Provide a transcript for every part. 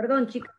Perdón, chicos.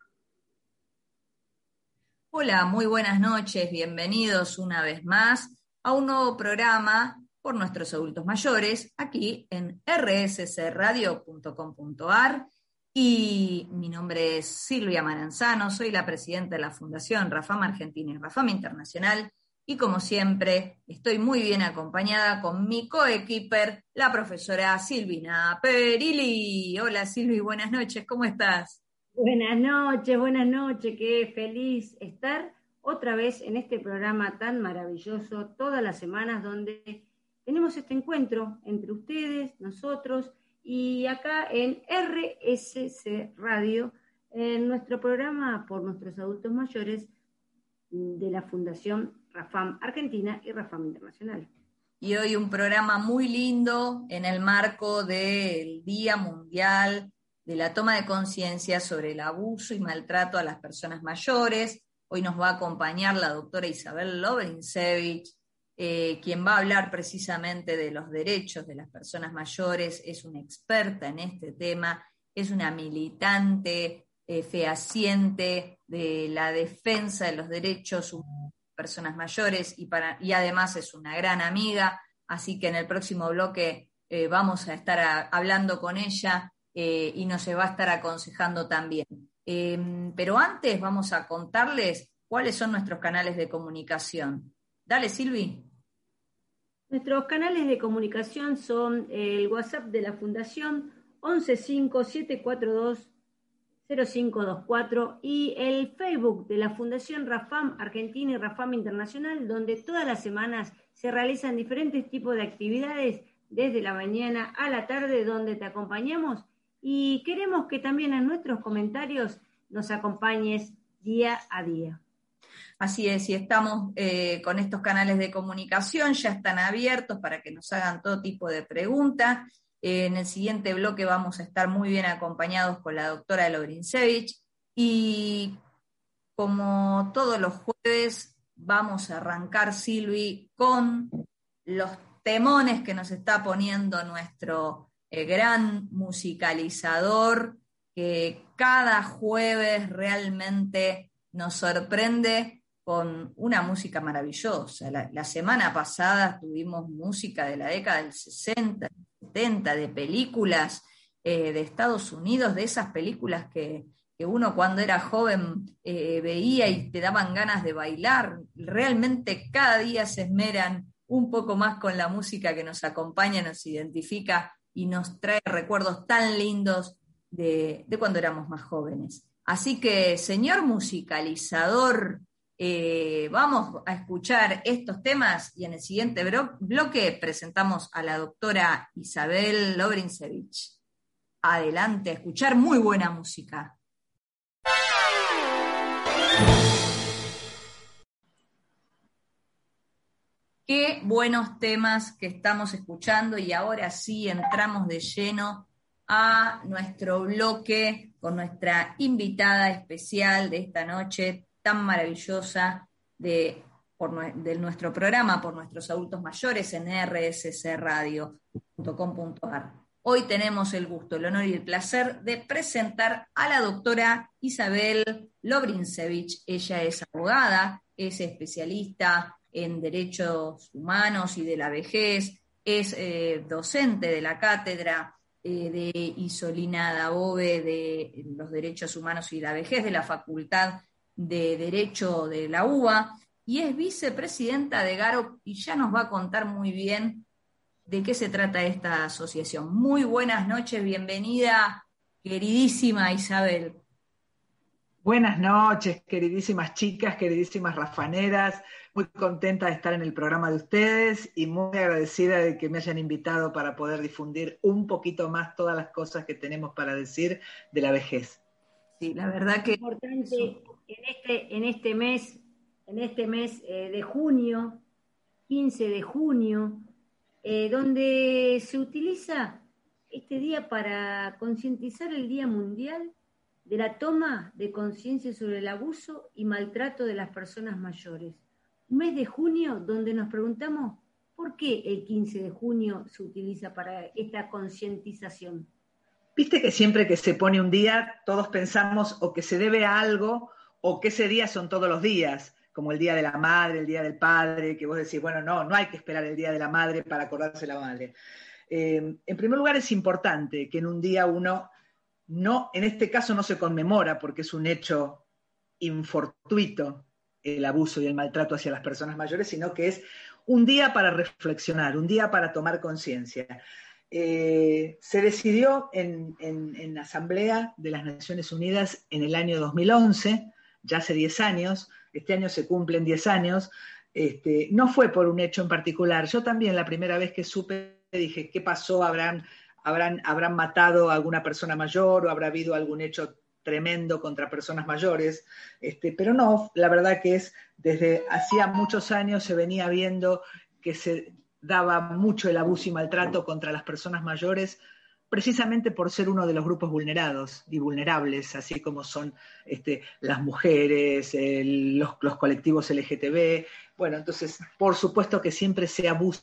Hola, muy buenas noches, bienvenidos una vez más a un nuevo programa por nuestros adultos mayores aquí en rssradio.com.ar y mi nombre es Silvia Maranzano, soy la presidenta de la Fundación Rafam Argentina y Rafam Internacional y como siempre estoy muy bien acompañada con mi coequiper, la profesora Silvina Perilli. Hola Silvi, buenas noches, ¿cómo estás? Buenas noches, buenas noches, qué feliz estar otra vez en este programa tan maravilloso, todas las semanas donde tenemos este encuentro entre ustedes, nosotros y acá en RSC Radio, en nuestro programa por nuestros adultos mayores de la Fundación Rafam Argentina y Rafam Internacional. Y hoy un programa muy lindo en el marco del Día Mundial de la Toma de Conciencia sobre el Abuso y Maltrato a las Personas Mayores. Hoy nos va a acompañar la doctora Isabel Lobrinsevich, eh, quien va a hablar precisamente de los derechos de las personas mayores, es una experta en este tema, es una militante eh, fehaciente de la defensa de los derechos humanos personas mayores y, para, y además es una gran amiga, así que en el próximo bloque eh, vamos a estar hablando con ella eh, y nos va a estar aconsejando también. Em, pero antes vamos a contarles cuáles son nuestros canales de comunicación. Dale, Silvi. Nuestros canales de comunicación son el WhatsApp de la Fundación 115742 0524 y el Facebook de la Fundación Rafam Argentina y Rafam Internacional, donde todas las semanas se realizan diferentes tipos de actividades desde la mañana a la tarde, donde te acompañamos y queremos que también en nuestros comentarios nos acompañes día a día. Así es, y estamos eh, con estos canales de comunicación, ya están abiertos para que nos hagan todo tipo de preguntas en el siguiente bloque vamos a estar muy bien acompañados con la doctora Lobrinsevich y como todos los jueves vamos a arrancar, Silvi, con los temones que nos está poniendo nuestro eh, gran musicalizador que cada jueves realmente nos sorprende con una música maravillosa. La, semana pasada tuvimos música de la década del 60, de películas eh, de Estados Unidos, de esas películas que, uno cuando era joven eh, veía y te daban ganas de bailar. Realmente cada día se esmeran un poco más con la música que nos acompaña, nos identifica y nos trae recuerdos tan lindos de, de cuando éramos más jóvenes. Así que, señor musicalizador, eh, vamos a escuchar estos temas y en el siguiente bloque presentamos a la doctora Isabel Lobrinsevich. Adelante, escuchar muy buena música. Qué buenos temas que estamos escuchando y ahora sí entramos de lleno a nuestro bloque con nuestra invitada especial de esta noche, tan maravillosa de, nuestro programa por nuestros adultos mayores en rssradio.com.ar. Hoy tenemos el gusto, el honor y el placer de presentar a la doctora Isabel Lobrinsevich. Ella es abogada, es especialista en derechos humanos y de la vejez, es eh, docente de la cátedra eh, de Isolina Dabove de los derechos humanos y la vejez de la Facultad de Derecho de la UBA y es vicepresidenta de GARO y ya nos va a contar muy bien de qué se trata esta asociación. Muy buenas noches, bienvenida, queridísima Isabel. Buenas noches, queridísimas chicas, queridísimas rafaneras. Muy contenta de estar en el programa de ustedes y muy agradecida de que me hayan invitado para poder difundir un poquito más todas las cosas que tenemos para decir de la vejez. Sí, la verdad que... Importante en este, en este mes, en este mes eh, de junio, 15 de junio, eh, donde se utiliza este día para concientizar el Día Mundial de la toma de conciencia sobre el abuso y maltrato de las personas mayores. Un mes de junio donde nos preguntamos por qué el 15 de junio se utiliza para esta concientización. Viste que siempre que se pone un día, todos pensamos o que se debe a algo o que ese día son todos los días, como el Día de la Madre, el Día del Padre, que vos decís, bueno, no, no hay que esperar el Día de la Madre para acordarse la madre. Eh, en primer lugar, es importante que en un día uno no, en este caso no se conmemora porque es un hecho infortuito el abuso y el maltrato hacia las personas mayores, sino que es un día para reflexionar, un día para tomar conciencia. Eh, se decidió en, la Asamblea de las Naciones Unidas en el año 2011, ya hace 10 años, este año se cumplen 10 años, este, no fue por un hecho en particular. Yo también la primera vez que supe dije, ¿qué pasó? ¿Habrán, habrán, habrán matado a alguna persona mayor o habrá habido algún hecho tremendo contra personas mayores? Este, pero no, la verdad que es, desde hacía muchos años se venía viendo que se daba mucho el abuso y maltrato contra las personas mayores, precisamente por ser uno de los grupos vulnerados y vulnerables, así como son este, las mujeres, los, los, colectivos LGTB. Bueno, entonces, por supuesto que siempre se abusa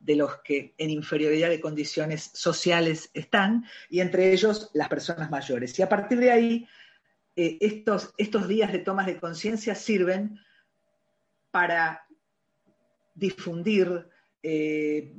de los que en inferioridad de condiciones sociales están, y entre ellos las personas mayores. Y a partir de ahí, eh, estos, estos días de tomas de conciencia sirven para difundir, eh,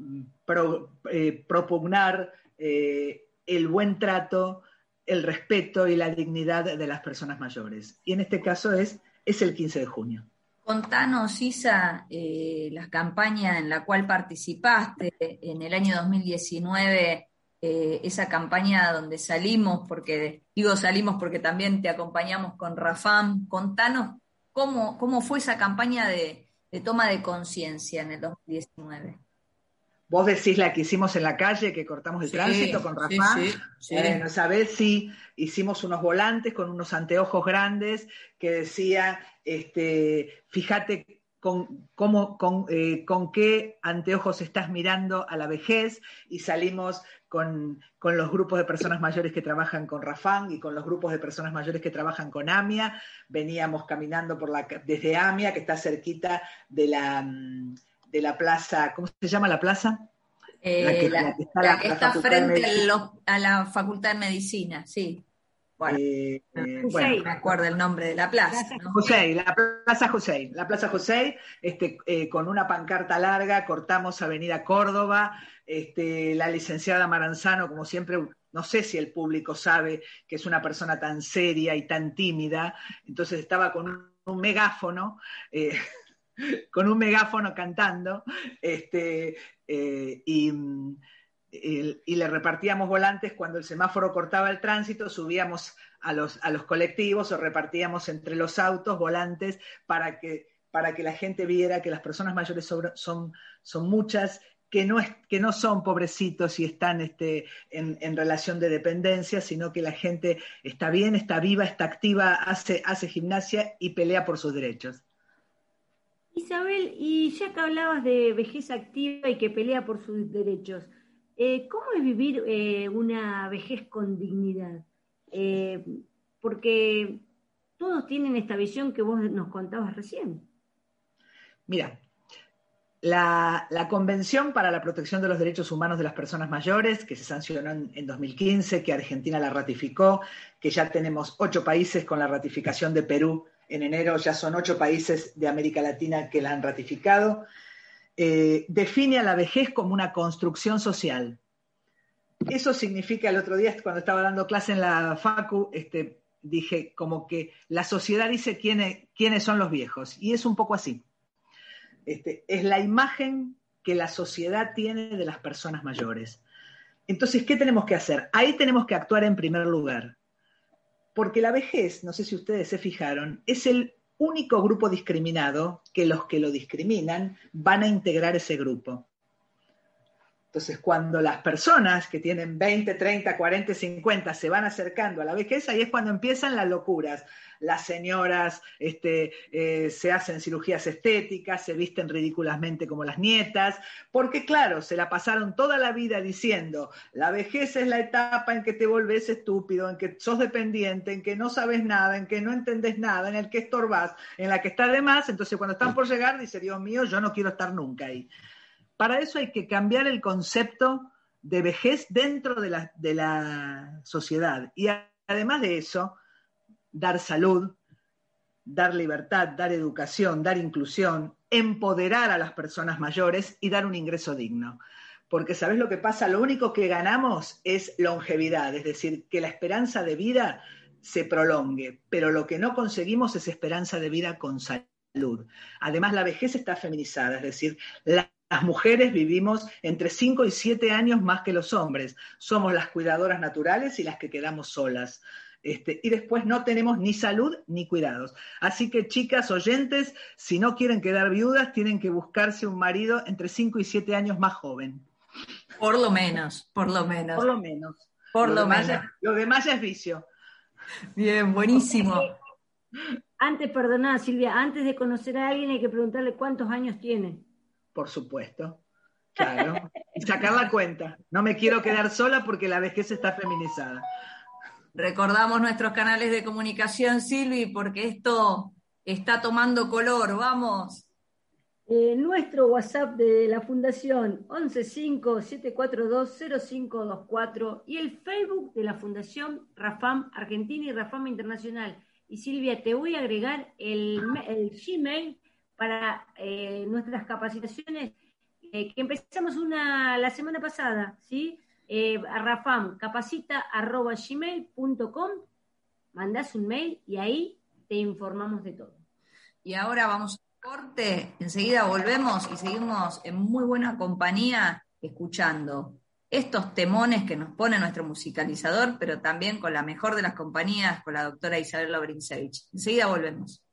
eh, propugnar el buen trato, el respeto y la dignidad de las personas mayores. Y en este caso es, es el 15 de junio. Contanos, Isa, eh, la campaña en la cual participaste en el año 2019, eh, esa campaña donde salimos, porque digo salimos porque también te acompañamos con Rafam. Contanos cómo, cómo fue esa campaña de, toma de conciencia en el 2019. Vos decís la que hicimos en la calle, que cortamos el tránsito con Rafa. Sí, sí, bueno, sabés si hicimos unos volantes con unos anteojos grandes que decía, este, fíjate con, cómo, con, eh, con, qué anteojos estás mirando a la vejez y salimos con, con, los grupos de personas mayores que trabajan con Rafán y con los grupos de personas mayores que trabajan con AMIA. Veníamos caminando por la, desde AMIA, que está cerquita de la mm, de la plaza, ¿cómo se llama la plaza? Eh, la que, está, frente a la Facultad de Medicina, sí. Bueno, eh, no me acuerdo el nombre de la plaza. José, la Plaza José, la Plaza José, este, eh, con una pancarta larga, cortamos Avenida Córdoba, este, la licenciada Maranzano, como siempre, no sé si el público sabe que es una persona tan seria y tan tímida, entonces estaba con un, un megáfono. con un megáfono cantando, este, eh, y, le repartíamos volantes cuando el semáforo cortaba el tránsito, subíamos a los, a los colectivos o repartíamos entre los autos volantes para que, para que la gente viera que las personas mayores son, son muchas que no, es, que no son pobrecitos y están este, en, en, relación de dependencia, sino que la gente está bien, está viva, está activa, hace, hace gimnasia y pelea por sus derechos. Isabel, y ya que hablabas de vejez activa y que pelea por sus derechos, eh, ¿cómo es vivir eh, una vejez con dignidad? Eh, porque todos tienen esta visión que vos nos contabas recién. Mira, la, Convención para la Protección de los Derechos Humanos de las Personas Mayores, que se sancionó en, en, 2015, que Argentina la ratificó, que ya tenemos ocho países con la ratificación de Perú en enero ya son ocho países de América Latina que la han ratificado, eh, define a la vejez como una construcción social. Eso significa, el otro día cuando estaba dando clase en la FACU, este, dije como que la sociedad dice quiénes, quiénes son los viejos, y es un poco así. Este, es la imagen que la sociedad tiene de las personas mayores. Entonces, ¿qué tenemos que hacer? Ahí tenemos que actuar en primer lugar. Porque la vejez, no sé si ustedes se fijaron, es el único grupo discriminado que los que lo discriminan van a integrar ese grupo. Entonces, cuando las personas que tienen 20, 30, 40, 50 se van acercando a la vejez, ahí es cuando empiezan las locuras. Las señoras este, eh, se hacen cirugías estéticas, se visten ridículamente como las nietas, porque claro, se la pasaron toda la vida diciendo, la vejez es la etapa en que te volvés estúpido, en que sos dependiente, en que no sabes nada, en que no entendés nada, en el que estorbás, en la que estás de más, entonces cuando están por llegar dice, Dios mío, yo no quiero estar nunca ahí. Para eso hay que cambiar el concepto de vejez dentro de la, de la sociedad. Y además de eso, dar salud, dar libertad, dar educación, dar inclusión, empoderar a las personas mayores y dar un ingreso digno. Porque ¿sabes lo que pasa? Lo único que ganamos es longevidad, es decir, que la esperanza de vida se prolongue, pero lo que no conseguimos es esperanza de vida con salud. Además, la vejez está feminizada, es decir, las mujeres vivimos entre 5 y 7 años más que los hombres. Somos las cuidadoras naturales y las que quedamos solas. Este, y después no tenemos ni salud ni cuidados. Así que chicas oyentes, si no quieren quedar viudas, tienen que buscarse un marido entre 5 y 7 años más joven. Por lo menos, por lo menos. Por lo menos. Por lo, menos. lo demás ya es vicio. Bien, buenísimo. Antes, perdona Silvia, antes de conocer a alguien hay que preguntarle cuántos años tiene. Por supuesto. Claro. y sacar la cuenta. No me quiero quedar sola porque la vejez está feminizada. Recordamos nuestros canales de comunicación, Silvi, porque esto está tomando color. Vamos. Eh, nuestro WhatsApp de la Fundación 115-742-0524 y el Facebook de la Fundación Rafam Argentina y Rafam Internacional. Y Silvia, te voy a agregar el, Gmail para eh, nuestras capacitaciones eh, que empezamos una la semana pasada, ¿sí? eh, Rafam, capacita arroba mandás un mail y ahí te informamos de todo. Y ahora vamos a corte, enseguida volvemos y seguimos en muy buena compañía escuchando estos temones que nos pone nuestro musicalizador, pero también con la mejor de las compañías, con la doctora Isabel Lobrinsevich. Enseguida volvemos.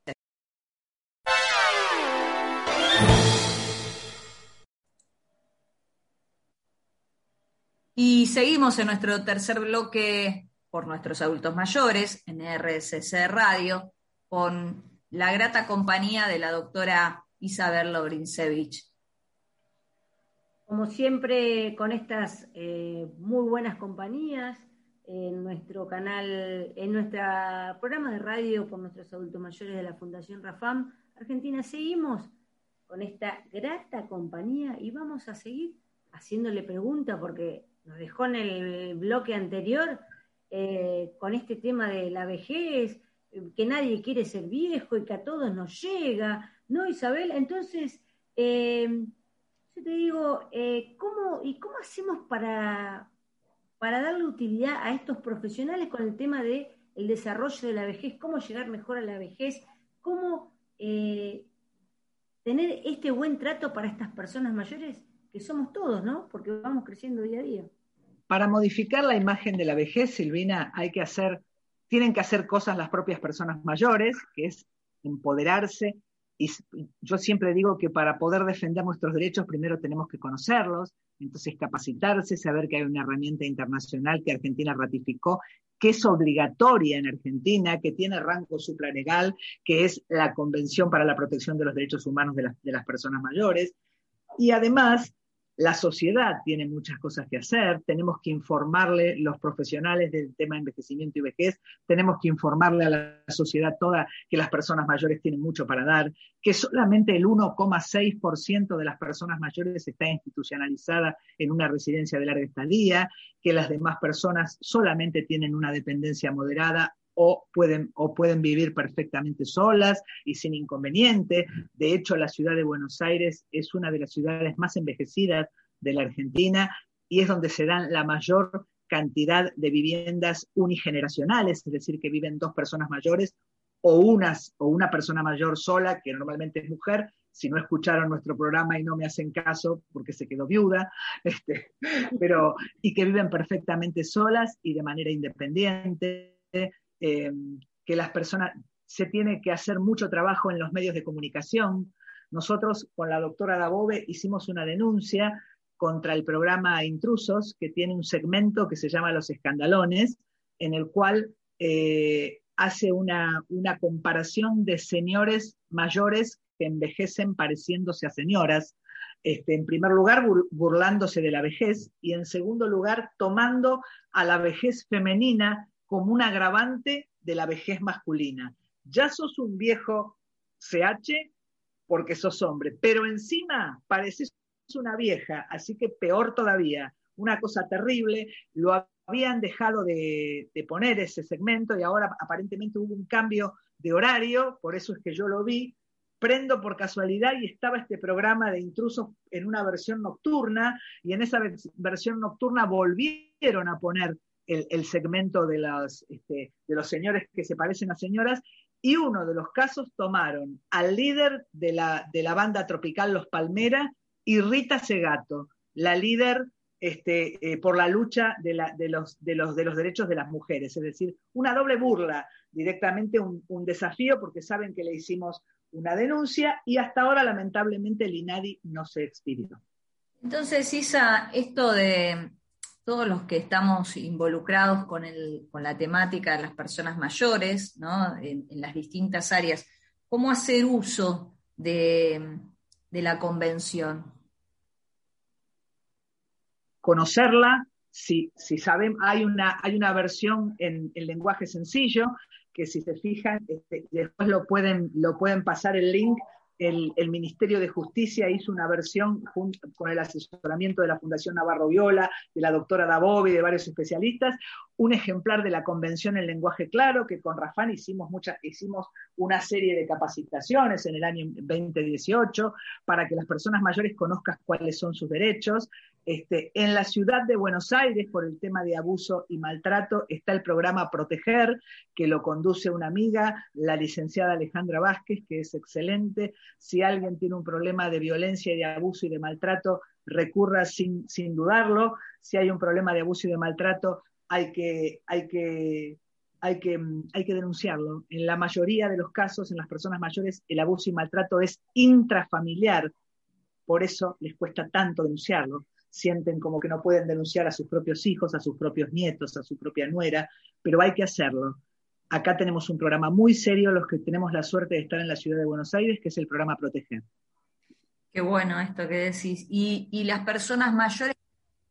Y seguimos en nuestro tercer bloque por nuestros adultos mayores, en RSC Radio, con la grata compañía de la doctora Isabel Lobrinsevich. Como siempre, con estas eh, muy buenas compañías, en nuestro canal, en nuestro programa de radio por nuestros adultos mayores de la Fundación Rafam Argentina, seguimos con esta grata compañía y vamos a seguir haciéndole preguntas porque nos dejó en el bloque anterior eh, con este tema de la vejez, que nadie quiere ser viejo y que a todos nos llega, ¿no, Isabel? Entonces, eh, yo te digo, eh, ¿cómo, ¿y cómo hacemos para, para darle utilidad a estos profesionales con el tema del el desarrollo de la vejez? ¿Cómo llegar mejor a la vejez? ¿Cómo tener este buen trato para estas personas mayores? que somos todos, ¿no? Porque vamos creciendo día a día. Para modificar la imagen de la vejez, Silvina, hay que hacer, tienen que hacer cosas las propias personas mayores, que es empoderarse. Y yo siempre digo que para poder defender nuestros derechos, primero tenemos que conocerlos, entonces capacitarse, saber que hay una herramienta internacional que Argentina ratificó, que es obligatoria en Argentina, que tiene rango supralegal, que es la Convención para la Protección de los Derechos Humanos de las, de las Personas Mayores. Y además, la sociedad tiene muchas cosas que hacer, tenemos que informarle los profesionales del tema de envejecimiento y vejez, tenemos que informarle a la sociedad toda que las personas mayores tienen mucho para dar, que solamente el 1,6% de las personas mayores está institucionalizada en una residencia de larga estadía, que las demás personas solamente tienen una dependencia moderada o pueden, o pueden vivir perfectamente solas y sin inconveniente. De hecho, la ciudad de Buenos Aires es una de las ciudades más envejecidas de la Argentina y es donde se dan la mayor cantidad de viviendas unigeneracionales, es decir, que viven dos personas mayores o, unas, o una persona mayor sola, que normalmente es mujer, si no escucharon nuestro programa y no me hacen caso porque se quedó viuda, este, pero, y que viven perfectamente solas y de manera independiente, eh, que las personas, se tiene que hacer mucho trabajo en los medios de comunicación. Nosotros con la doctora Dabove hicimos una denuncia contra el programa Intrusos, que tiene un segmento que se llama Los Escandalones, en el cual eh, hace una, una comparación de señores mayores que envejecen pareciéndose a señoras. Este, en primer lugar, burlándose de la vejez y en segundo lugar, tomando a la vejez femenina como un agravante de la vejez masculina. Ya sos un viejo CH porque sos hombre, pero encima pareces una vieja, así que peor todavía, una cosa terrible, lo habían dejado de, poner ese segmento y ahora aparentemente hubo un cambio de horario, por eso es que yo lo vi, prendo por casualidad y estaba este programa de intrusos en una versión nocturna y en esa versión nocturna volvieron a poner el, segmento de los, este, de los señores que se parecen a señoras y uno de los casos tomaron al líder de la, banda tropical Los Palmera y Rita Segato, la líder este, eh, por la lucha de, los, de, los, de, los, derechos de las mujeres. Es decir, una doble burla, directamente un, desafío porque saben que le hicimos una denuncia y hasta ahora lamentablemente el INADI no se expidió. Entonces, Isa, esto de todos los que estamos involucrados con, la temática de las personas mayores, en, las distintas áreas, ¿cómo hacer uso de, la convención? Conocerla, si, si saben, hay una, hay una versión en, lenguaje sencillo que si se fijan, este, después lo pueden, lo pueden pasar el link el, Ministerio de Justicia hizo una versión con el asesoramiento de la Fundación Navarro Viola, de la doctora Dabovi, de varios especialistas, un ejemplar de la Convención en Lenguaje Claro, que con Rafán hicimos, muchas, hicimos una serie de capacitaciones en el año 2018 para que las personas mayores conozcan cuáles son sus derechos. Este, en la ciudad de Buenos Aires, por el tema de abuso y maltrato, está el programa Proteger, que lo conduce una amiga, la licenciada Alejandra Vázquez, que es excelente. Si alguien tiene un problema de violencia y de abuso y de maltrato, recurra sin, dudarlo. Si hay un problema de abuso y de maltrato, hay que, hay que, denunciarlo. En la mayoría de los casos, en las personas mayores, el abuso y maltrato es intrafamiliar. Por eso les cuesta tanto denunciarlo sienten como que no pueden denunciar a sus propios hijos, a sus propios nietos, a su propia nuera, pero hay que hacerlo. Acá tenemos un programa muy serio, los que tenemos la suerte de estar en la ciudad de Buenos Aires, que es el programa Proteger. Qué bueno esto que decís. Y, y las personas mayores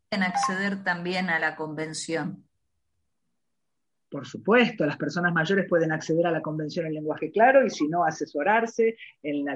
pueden acceder también a la convención. Por supuesto, las personas mayores pueden acceder a la convención en lenguaje claro y si no, asesorarse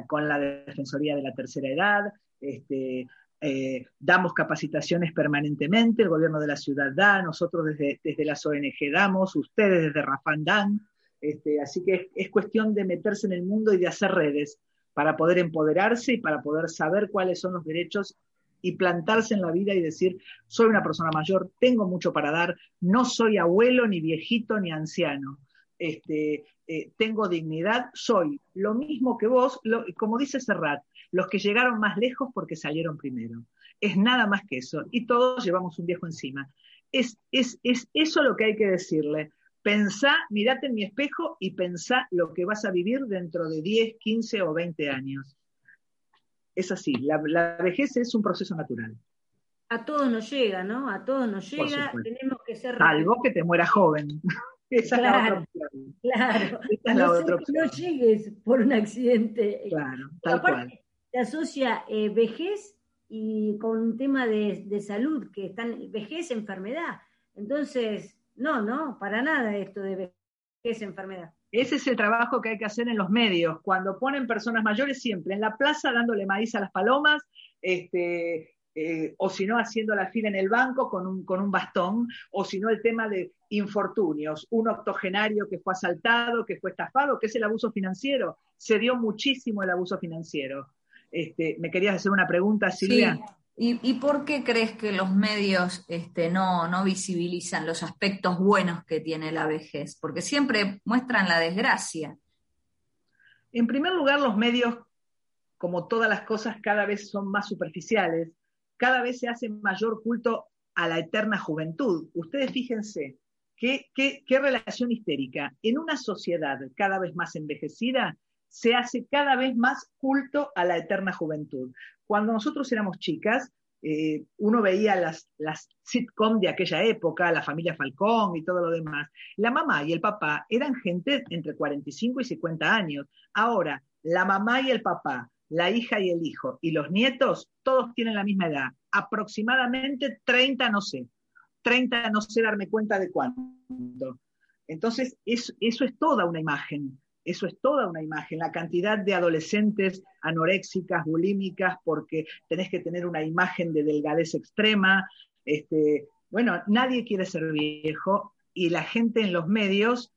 con la Defensoría de la Tercera Edad, este, eh, damos capacitaciones permanentemente, el gobierno de la ciudad da, nosotros desde, desde las ONG damos, ustedes desde Rafán dan, este, así que es, cuestión de meterse en el mundo y de hacer redes para poder empoderarse y para poder saber cuáles son los derechos y plantarse en la vida y decir, soy una persona mayor, tengo mucho para dar, no soy abuelo, ni viejito, ni anciano. Este, eh, tengo dignidad, soy lo mismo que vos, como dice Serrat, los que llegaron más lejos porque salieron primero. Es nada más que eso. Y todos llevamos un viejo encima. Es, es, es eso lo que hay que decirle. Pensá, mirate en mi espejo y pensá lo que vas a vivir dentro de 10, 15 o 20 años. Es así, la, vejez es un proceso natural. A todos nos llega, ¿no? A todos nos llega, tenemos que ser... Salvo que te muera joven. Esa es la otra opción. Claro. Esa es la otra opción. No llegues por un accidente. Claro, tal cual se asocia eh, vejez y con un tema de, salud, que están vejez, enfermedad. Entonces, no, no, para nada esto de vejez, enfermedad. Ese es el trabajo que hay que hacer en los medios, cuando ponen personas mayores siempre en la plaza dándole maíz a las palomas, este, eh, o si no haciendo la fila en el banco con un, con un bastón, o si no el tema de infortunios, un octogenario que fue asaltado, que fue estafado, que es el abuso financiero. Se dio muchísimo el abuso financiero. Este, me querías hacer una pregunta, Silvia. ¿Y, por qué crees que los medios este, no, no visibilizan los aspectos buenos que tiene la vejez? Porque siempre muestran la desgracia. En primer lugar, los medios, como todas las cosas, cada vez son más superficiales, cada vez se hace mayor culto a la eterna juventud. Ustedes fíjense, qué, qué relación histérica. En una sociedad cada vez más envejecida, se hace cada vez más culto a la eterna juventud. Cuando nosotros éramos chicas, eh, uno veía las, las sitcom de aquella época, la familia Falcón y todo lo demás. La mamá y el papá eran gente entre 45 y 50 años. Ahora, la mamá y el papá, la hija y el hijo y los nietos, todos tienen la misma edad, aproximadamente 30, no sé, 30, no sé darme cuenta de cuánto. Entonces, eso es toda una imagen eso es toda una imagen, la cantidad de adolescentes anoréxicas, bulímicas, porque tenés que tener una imagen de delgadez extrema, Este, bueno, nadie quiere ser viejo y la gente en los medios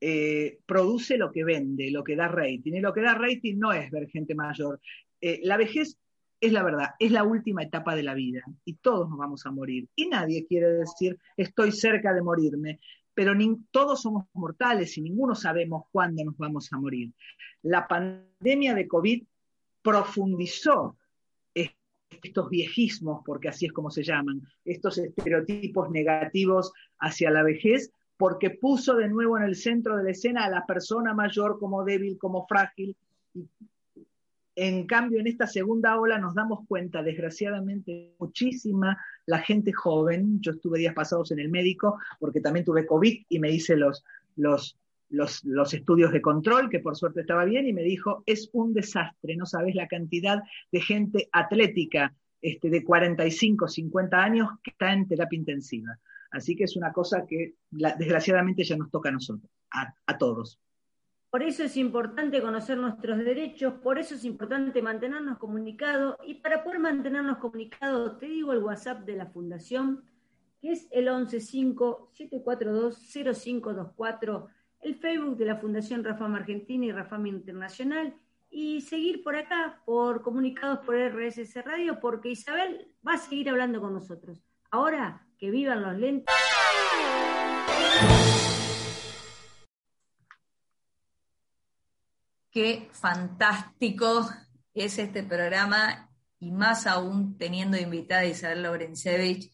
eh, produce lo que vende, lo que da rating. Y lo que da rating no es ver gente mayor. Eh, la vejez es la verdad, es la última etapa de la vida y todos nos vamos a morir. Y nadie quiere decir estoy cerca de morirme, pero todos somos mortales y ninguno sabemos cuándo nos vamos a morir. La pandemia de COVID profundizó estos viejismos, porque así es como se llaman, estos estereotipos negativos hacia la vejez, porque puso de nuevo en el centro de la escena a la persona mayor como débil, como frágil. En cambio, en esta segunda ola nos damos cuenta, desgraciadamente, muchísima la gente joven. Yo estuve días pasados en el médico porque también tuve COVID y me hice los, los, los, los, estudios de control, que por suerte estaba bien, y me dijo, es un desastre, no sabes la cantidad de gente atlética este, de 45, 50 años que está en terapia intensiva. Así que es una cosa que desgraciadamente ya nos toca a nosotros, a, todos. Por eso es importante conocer nuestros derechos, por eso es importante mantenernos comunicados y para poder mantenernos comunicados te digo el WhatsApp de la Fundación, que es el 115-742-0524, el Facebook de la Fundación Rafam Argentina y Rafam Internacional y seguir por acá, por Comunicados por RSS Radio, porque Isabel va a seguir hablando con nosotros. Ahora que vivan los lentes. Qué fantástico es este programa y más aún teniendo invitada Isabel Lorencevich,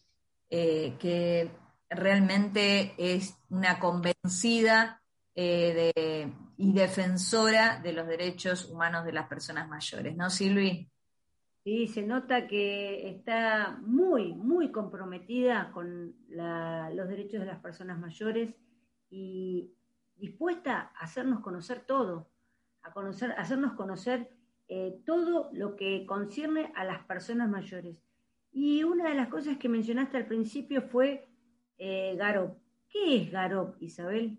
eh, que realmente es una convencida eh, y defensora de los derechos humanos de las personas mayores, ¿no, Silvi? Sí, se nota que está muy, muy comprometida con los derechos de las personas mayores y dispuesta a hacernos conocer todo, a, conocer, hacernos conocer eh, todo lo que concierne a las personas mayores. Y una de las cosas que mencionaste al principio fue eh, Garop. ¿Qué es Garop, Isabel?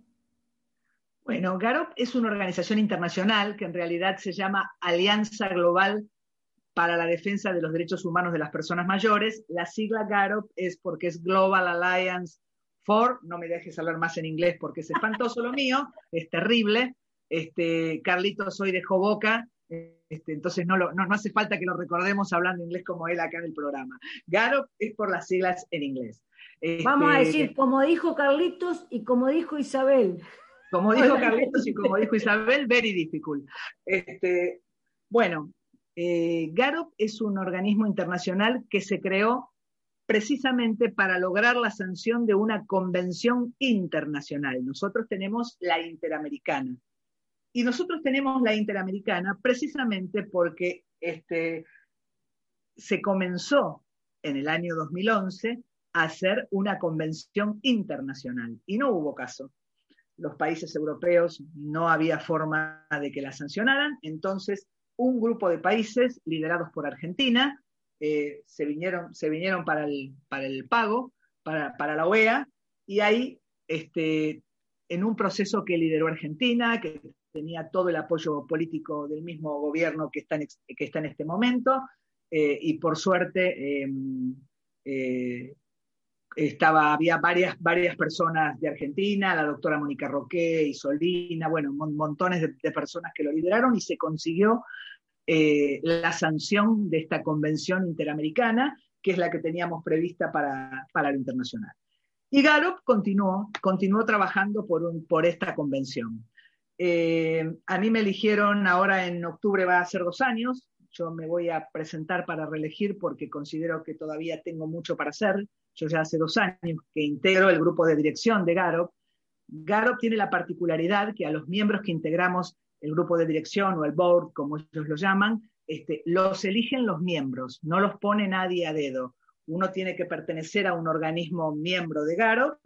Bueno, Garop es una organización internacional que en realidad se llama Alianza Global para la defensa de los derechos humanos de las personas mayores. La sigla GAROP es porque es Global Alliance for, no me dejes hablar más en inglés porque es espantoso lo mío, es terrible. Este, Carlito soy de Joboca, este, entonces no, no, hace falta que lo recordemos hablando inglés como él acá en el programa. GAROP es por las siglas en inglés. Vamos a este, decir, como dijo Carlitos y como dijo Isabel. Como dijo Carlitos y como dijo Isabel, very difficult. Este, bueno, eh, GAROP es un organismo internacional que se creó precisamente para lograr la sanción de una convención internacional. Nosotros tenemos la interamericana. Y nosotros tenemos la interamericana precisamente porque este, se comenzó en el año 2011 a hacer una convención internacional y no hubo caso. Los países europeos no había forma de que la sancionaran, entonces un grupo de países liderados por Argentina eh, se, vinieron, se vinieron para el, para el pago, para, la OEA, y ahí, este, en un proceso que lideró Argentina, que tenía todo el apoyo político del mismo gobierno que está en, que está en este momento, eh, y por suerte em, eh, estaba, había varias, varias personas de Argentina, la doctora Mónica Roque, Isolina, bueno, montones de, personas que lo lideraron y se consiguió eh, la sanción de esta convención interamericana, que es la que teníamos prevista para, para lo internacional. Y Garop continuó, continuó trabajando por, un, por esta convención. Eh, a mí me eligieron ahora en octubre, va a ser dos años. Yo me voy a presentar para reelegir porque considero que todavía tengo mucho para hacer. Yo ya hace dos años que integro el grupo de dirección de Garop. Garop tiene la particularidad que a los miembros que integramos el grupo de dirección o el board, como ellos lo llaman, este, los eligen los miembros, no los pone nadie a dedo. Uno tiene que pertenecer a un organismo miembro de Garop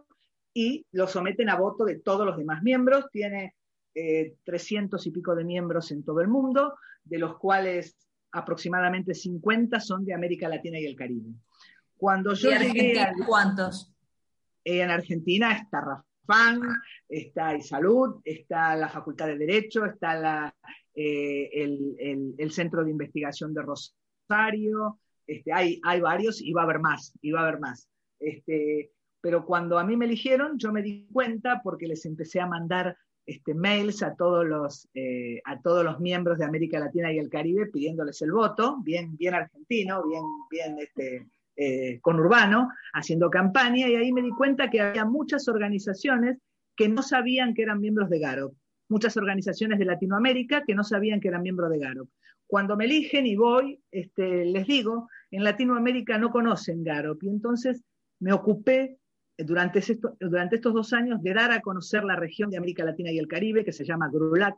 y lo someten a voto de todos los demás miembros. Tiene eh, 300 y pico de miembros en todo el mundo, de los cuales aproximadamente 50 son de América Latina y el Caribe. Cuando yo ¿Y Argentina, ¿Cuántos? En Argentina está Rafán, está Salud, está la Facultad de Derecho, está la, eh, el, Centro de Investigación de Rosario, Este, hay, hay varios y va a haber más, y va a haber más. Este, pero cuando a mí me eligieron, yo me di cuenta porque les empecé a mandar este, mails a todos, los, eh, a todos los miembros de América Latina y el Caribe pidiéndoles el voto, bien, bien argentino, bien, bien este, eh, conurbano, haciendo campaña, y ahí me di cuenta que había muchas organizaciones que no sabían que eran miembros de GAROP, muchas organizaciones de Latinoamérica que no sabían que eran miembros de GAROP. Cuando me eligen y voy, este, les digo, en Latinoamérica no conocen GAROP, y entonces me ocupé durante, durante estos dos años de dar a conocer la región de América Latina y el Caribe, que se llama GRULAC,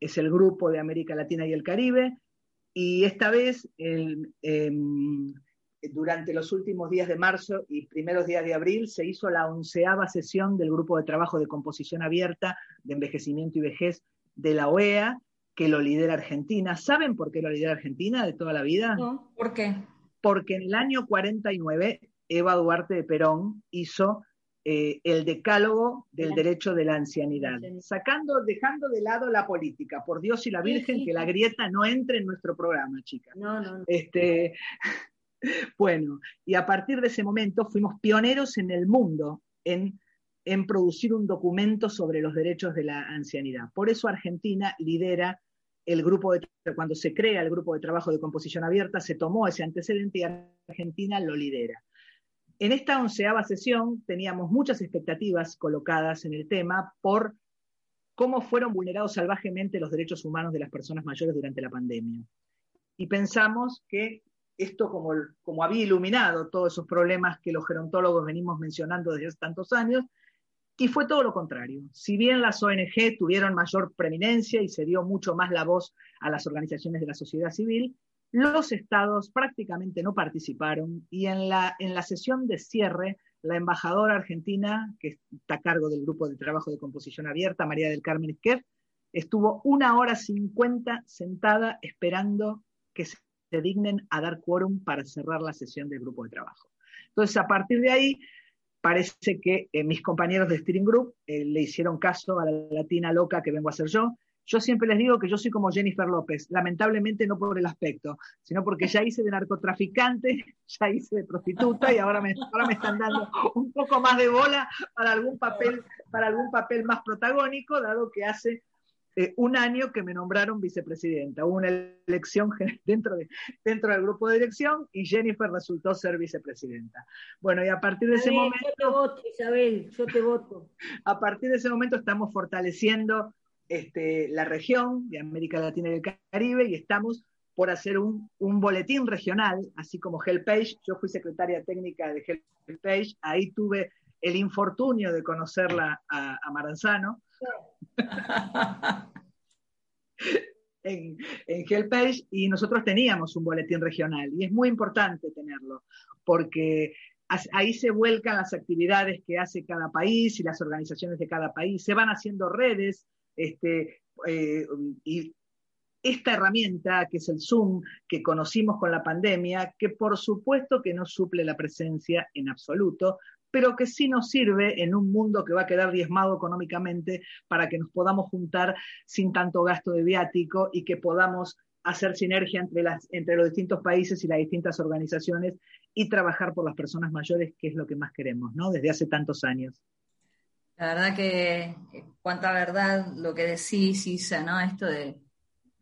es el grupo de América Latina y el Caribe, y esta vez, em, durante los últimos días de marzo y primeros días de abril, se hizo la onceava sesión del grupo de trabajo de composición abierta de envejecimiento y vejez de la OEA, que lo lidera Argentina. ¿Saben por qué lo lidera Argentina de toda la vida? No, ¿por qué? Porque en el año 49 Eva Duarte de Perón hizo eh, el decálogo del derecho de la ancianidad, sacando, dejando de lado la política, por Dios y la Virgen, que la grieta no entre en nuestro programa, chicas. No, no, Este, bueno, y a partir de ese momento fuimos pioneros en el mundo en, en producir un documento sobre los derechos de la ancianidad. Por eso Argentina lidera el grupo de, cuando se crea el grupo de trabajo de composición abierta, se tomó ese antecedente y Argentina lo lidera. En esta onceava sesión teníamos muchas expectativas colocadas en el tema por cómo fueron vulnerados salvajemente los derechos humanos de las personas mayores durante la pandemia. Y pensamos que esto, como, había iluminado todos esos problemas que los gerontólogos venimos mencionando desde hace tantos años, y fue todo lo contrario. Si bien las ONG tuvieron mayor preeminencia y se dio mucho más la voz a las organizaciones de la sociedad civil, los estados prácticamente no participaron y en la, en la sesión de cierre, la embajadora argentina, que está a cargo del grupo de trabajo de composición abierta, María del Carmen Esquer, estuvo una hora cincuenta sentada esperando que se dignen a dar quórum para cerrar la sesión del grupo de trabajo. Entonces, a partir de ahí, parece que eh, mis compañeros de Steering Group eh, le hicieron caso a la latina loca que vengo a ser yo, yo siempre les digo que yo soy como Jennifer López, lamentablemente no por el aspecto, sino porque ya hice de narcotraficante, ya hice de prostituta y ahora me, ahora me están dando un poco más de bola para algún papel, para algún papel más protagónico, dado que hace eh, un año que me nombraron vicepresidenta. Hubo una elección dentro, de, dentro del grupo de dirección y Jennifer resultó ser vicepresidenta. Bueno, y a partir de ese momento... Yo te voto, Isabel, yo te voto. A partir de ese momento estamos fortaleciendo este, la región de América Latina y el Caribe y estamos por hacer un, boletín regional, así como Hellpage. Yo fui secretaria técnica de Hellpage, ahí tuve el infortunio de conocerla a, Maranzano. en, en Hellpage y nosotros teníamos un boletín regional y es muy importante tenerlo porque ahí se vuelcan las actividades que hace cada país y las organizaciones de cada país, se van haciendo redes este, eh, y esta herramienta que es el Zoom, que conocimos con la pandemia, que por supuesto que no suple la presencia en absoluto, pero que sí nos sirve en un mundo que va a quedar diezmado económicamente para que nos podamos juntar sin tanto gasto de viático y que podamos hacer sinergia entre, entre los distintos países y las distintas organizaciones y trabajar por las personas mayores, que es lo que más queremos, ¿no? Desde hace tantos años. La verdad que cuánta verdad lo que decís, Isa, ¿no? Esto de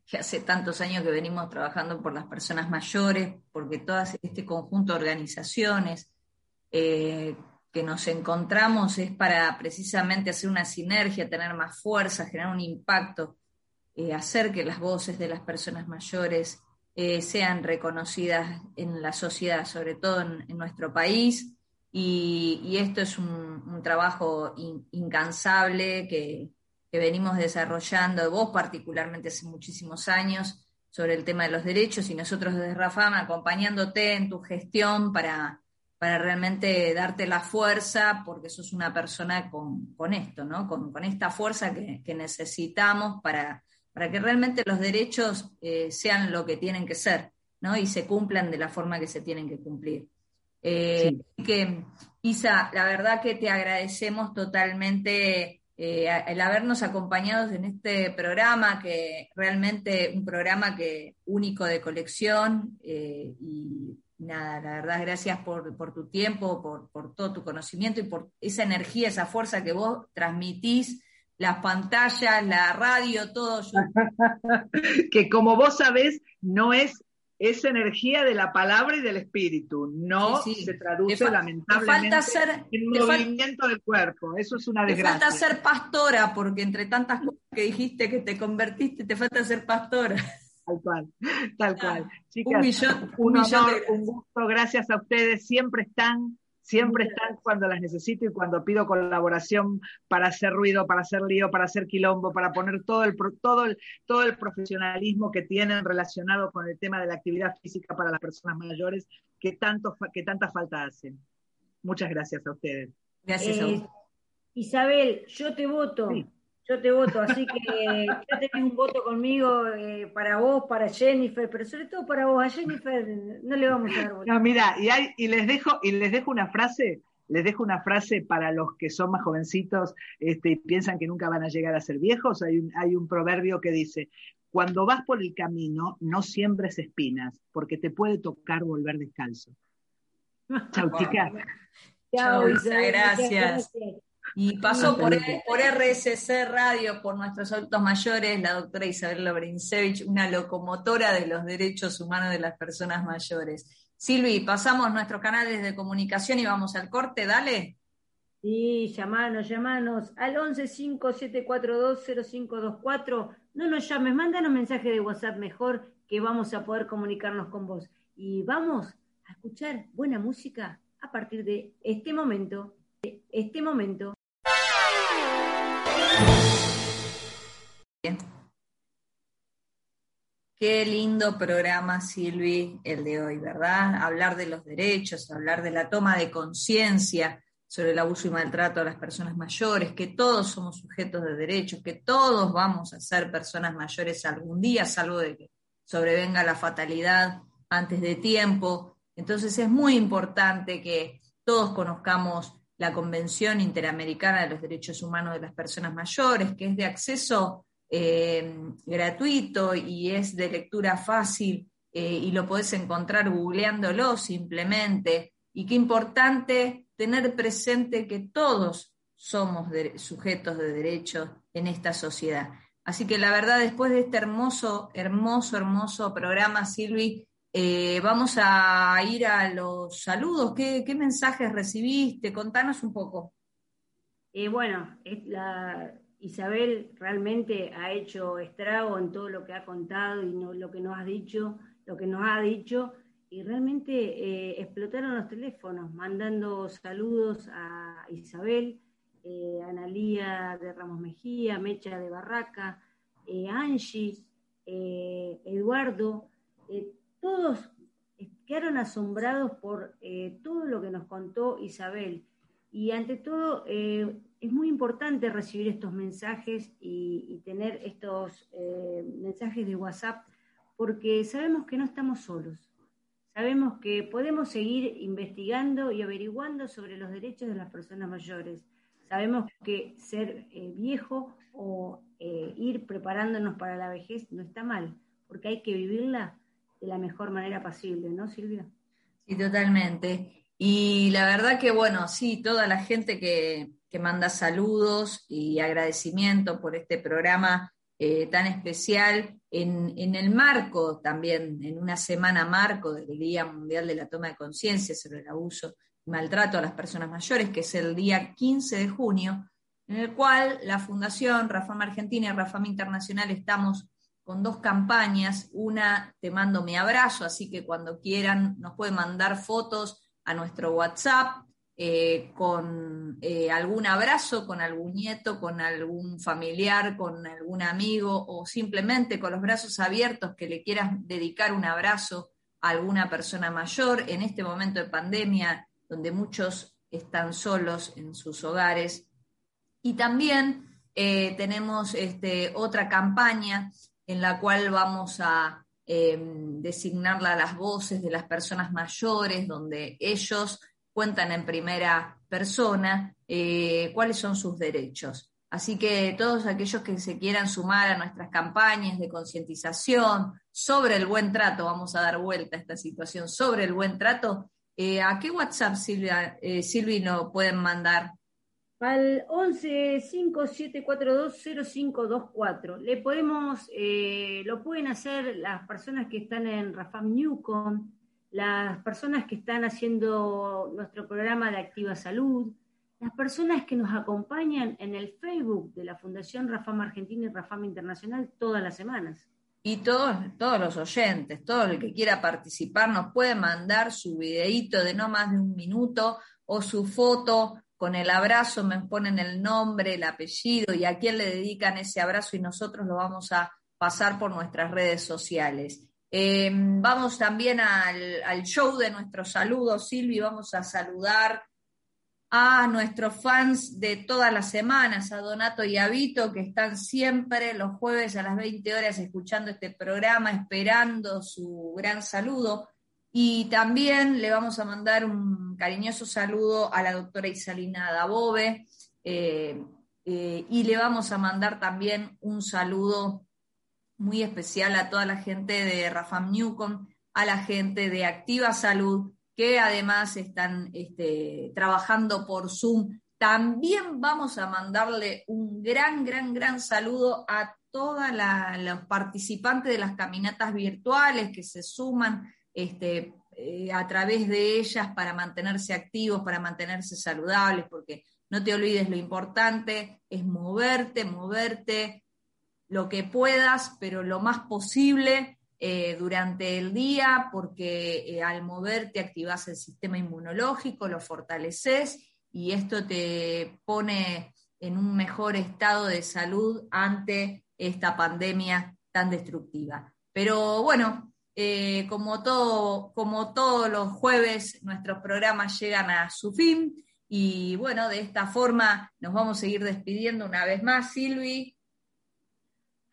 que hace tantos años que venimos trabajando por las personas mayores, porque todo este conjunto de organizaciones eh, que nos encontramos es para precisamente hacer una sinergia, tener más fuerza, generar un impacto, eh, hacer que las voces de las personas mayores eh, sean reconocidas en la sociedad, sobre todo en nuestro país y, esto es un, trabajo incansable que, venimos desarrollando, vos particularmente hace muchísimos años, sobre el tema de los derechos y nosotros desde Rafam acompañándote en tu gestión para, para realmente darte la fuerza, porque sos una persona con, esto, ¿no? Con, esta fuerza que, necesitamos para, para que realmente los derechos eh, sean lo que tienen que ser, ¿no? Y se cumplan de la forma que se tienen que cumplir. Eh, que, Isa, la verdad que te agradecemos totalmente eh, el habernos acompañado en este programa, que realmente un programa que único de colección eh, y nada, la verdad, gracias por, tu tiempo, por, todo tu conocimiento y por esa energía, esa fuerza que vos transmitís, las pantallas, la radio, todo. que como vos sabés, no es esa energía de la palabra y del espíritu, no se traduce lamentablemente en movimiento del cuerpo, eso es una desgracia. Te falta ser pastora, porque entre tantas cosas que dijiste que te convertiste, te falta ser pastora. Tal cual, tal cual. Chicas, un millón, un, honor, un gusto, gracias a ustedes, siempre están Siempre están cuando las necesito y cuando pido colaboración para hacer ruido, para hacer lío, para hacer quilombo, para poner todo el, todo el, todo el profesionalismo que tienen relacionado con el tema de la actividad física para las personas mayores que, tanto, que tanta falta hacen. Muchas gracias a ustedes. Gracias a eh, Isabel, yo te voto. Yo te voto, así que ya tenés un voto conmigo eh, para vos, para Jennifer, pero sobre todo para vos. A Jennifer no le vamos a dar voto. No, mira, y, y les dejo, y les dejo una frase, les dejo una frase para los que son más jovencitos este, y piensan que nunca van a llegar a ser viejos. Hay un, hay un proverbio que dice, cuando vas por el camino, no siembres espinas, porque te puede tocar volver descalzo. Chau, chicas. Chao, gracias. Y pasó por, por RSC Radio, por nuestros adultos mayores, la doctora Isabel Lobrinsevich, una locomotora de los derechos humanos de las personas mayores. Silvi, pasamos nuestros canales de comunicación y vamos al corte, dale. Sí, llamanos, llamanos al 1157420524. No nos llames, mándanos mensaje de WhatsApp mejor que vamos a poder comunicarnos con vos. Y vamos a escuchar buena música a partir de este momento. Este momento. Qué lindo programa, Silvi, el de hoy, ¿verdad? Hablar de los derechos, hablar de la toma de conciencia sobre el abuso y maltrato a las personas mayores, que todos somos sujetos de derechos, que todos vamos a ser personas mayores algún día, salvo de que sobrevenga la fatalidad antes de tiempo. Entonces es muy importante que todos conozcamos la Convención Interamericana de los Derechos Humanos de las Personas Mayores, que es de acceso eh, gratuito y es de lectura fácil eh, y lo podés encontrar googleándolo simplemente. Y qué importante tener presente que todos somos sujetos de derechos en esta sociedad. Así que la verdad, después de este hermoso, hermoso, hermoso programa, Silvi, eh, vamos a ir a los saludos. ¿Qué, mensajes recibiste? Contanos un poco. Bueno, la, Isabel realmente ha hecho estrago en todo lo que ha contado y lo que nos ha dicho, lo que nos ha dicho, y realmente eh, explotaron los teléfonos, mandando saludos a Isabel, a Analía de Ramos Mejía, Mecha de Barraca, Angie, Eduardo todos quedaron asombrados por eh, todo lo que nos contó Isabel. Y ante todo, eh, es muy importante recibir estos mensajes y, tener estos eh, mensajes de WhatsApp porque sabemos que no estamos solos. Sabemos que podemos seguir investigando y averiguando sobre los derechos de las personas mayores. Sabemos que ser viejo o ir preparándonos para la vejez no está mal, porque hay que vivirla de la mejor manera posible, ¿no, Silvia? Sí, totalmente. Y la verdad que, bueno, sí, toda la gente que, manda saludos y agradecimiento por este programa eh, tan especial, en, el marco también, en una semana marco del Día Mundial de la Toma de Conciencia sobre el abuso y maltrato a las personas mayores, que es el día 15 de junio, en el cual la Fundación Reforma Argentina y Reforma Internacional estamos con dos campañas. Una, te mando mi abrazo, así que cuando quieran nos pueden mandar fotos a nuestro WhatsApp eh, con eh, algún abrazo, con algún nieto, con algún familiar, con algún amigo o simplemente con los brazos abiertos que le quieras dedicar un abrazo a alguna persona mayor en este momento de pandemia donde muchos están solos en sus hogares. Y también eh, tenemos este, otra campaña en la cual vamos a eh, designarla a las voces de las personas mayores, donde ellos cuentan en primera persona eh, cuáles son sus derechos. Así que todos aquellos que se quieran sumar a nuestras campañas de concientización sobre el buen trato, vamos a dar vuelta a esta situación, sobre el buen trato, eh, ¿a qué WhatsApp, Silvia, eh, Silvi, lo pueden mandar? Al 11 5742 0524. Le podemos, eh, lo pueden hacer las personas que están en Rafam Newcom, las personas que están haciendo nuestro programa de Activa Salud, las personas que nos acompañan en el Facebook de la Fundación Rafam Argentina y Rafam Internacional todas las semanas. Y todos, todos los oyentes, todo el que quiera participar nos puede mandar su videíto de no más de un minuto o su foto con el abrazo, me ponen el nombre, el apellido y a quién le dedican ese abrazo y nosotros lo vamos a pasar por nuestras redes sociales. Eh, vamos también al, show de nuestro saludo, Silvi, vamos a saludar a nuestros fans de todas las semanas, a Donato y a Vito, que están siempre los jueves a las 20 horas escuchando este programa, esperando su gran saludo. Y también le vamos a mandar un cariñoso saludo a la doctora Isalina Dabove eh, eh, y le vamos a mandar también un saludo muy especial a toda la gente de Rafam Newcom, a la gente de Activa Salud, que además están este, trabajando por Zoom. También vamos a mandarle un gran, gran, gran saludo a todos los participantes de las caminatas virtuales que se suman este, eh, a través de ellas para mantenerse activos, para mantenerse saludables, porque no te olvides lo importante es moverte, moverte lo que puedas, pero lo más posible eh, durante el día, porque eh, al moverte activas el sistema inmunológico, lo fortaleces y esto te pone en un mejor estado de salud ante esta pandemia tan destructiva. Pero bueno, eh, como, todo, como todos los jueves, nuestros programas llegan a su fin y bueno, de esta forma nos vamos a seguir despidiendo una vez más, Silvi.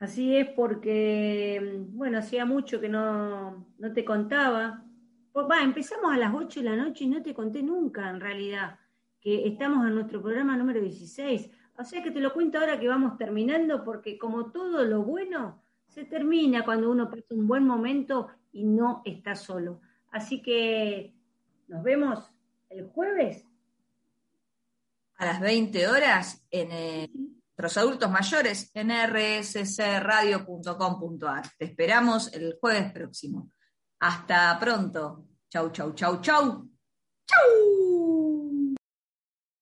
Así es porque, bueno, hacía mucho que no, te contaba. Pues, va, empezamos a las 8 de la noche y no te conté nunca, en realidad, que estamos en nuestro programa número 16. O sea que te lo cuento ahora que vamos terminando, porque como todo lo bueno se termina cuando uno pasa un buen momento y no está solo. Así que nos vemos el jueves. A las 20 horas en el los adultos mayores en rssradio.com.ar. Te esperamos el jueves próximo. Hasta pronto. Chau, chau, chau, chau. Chau.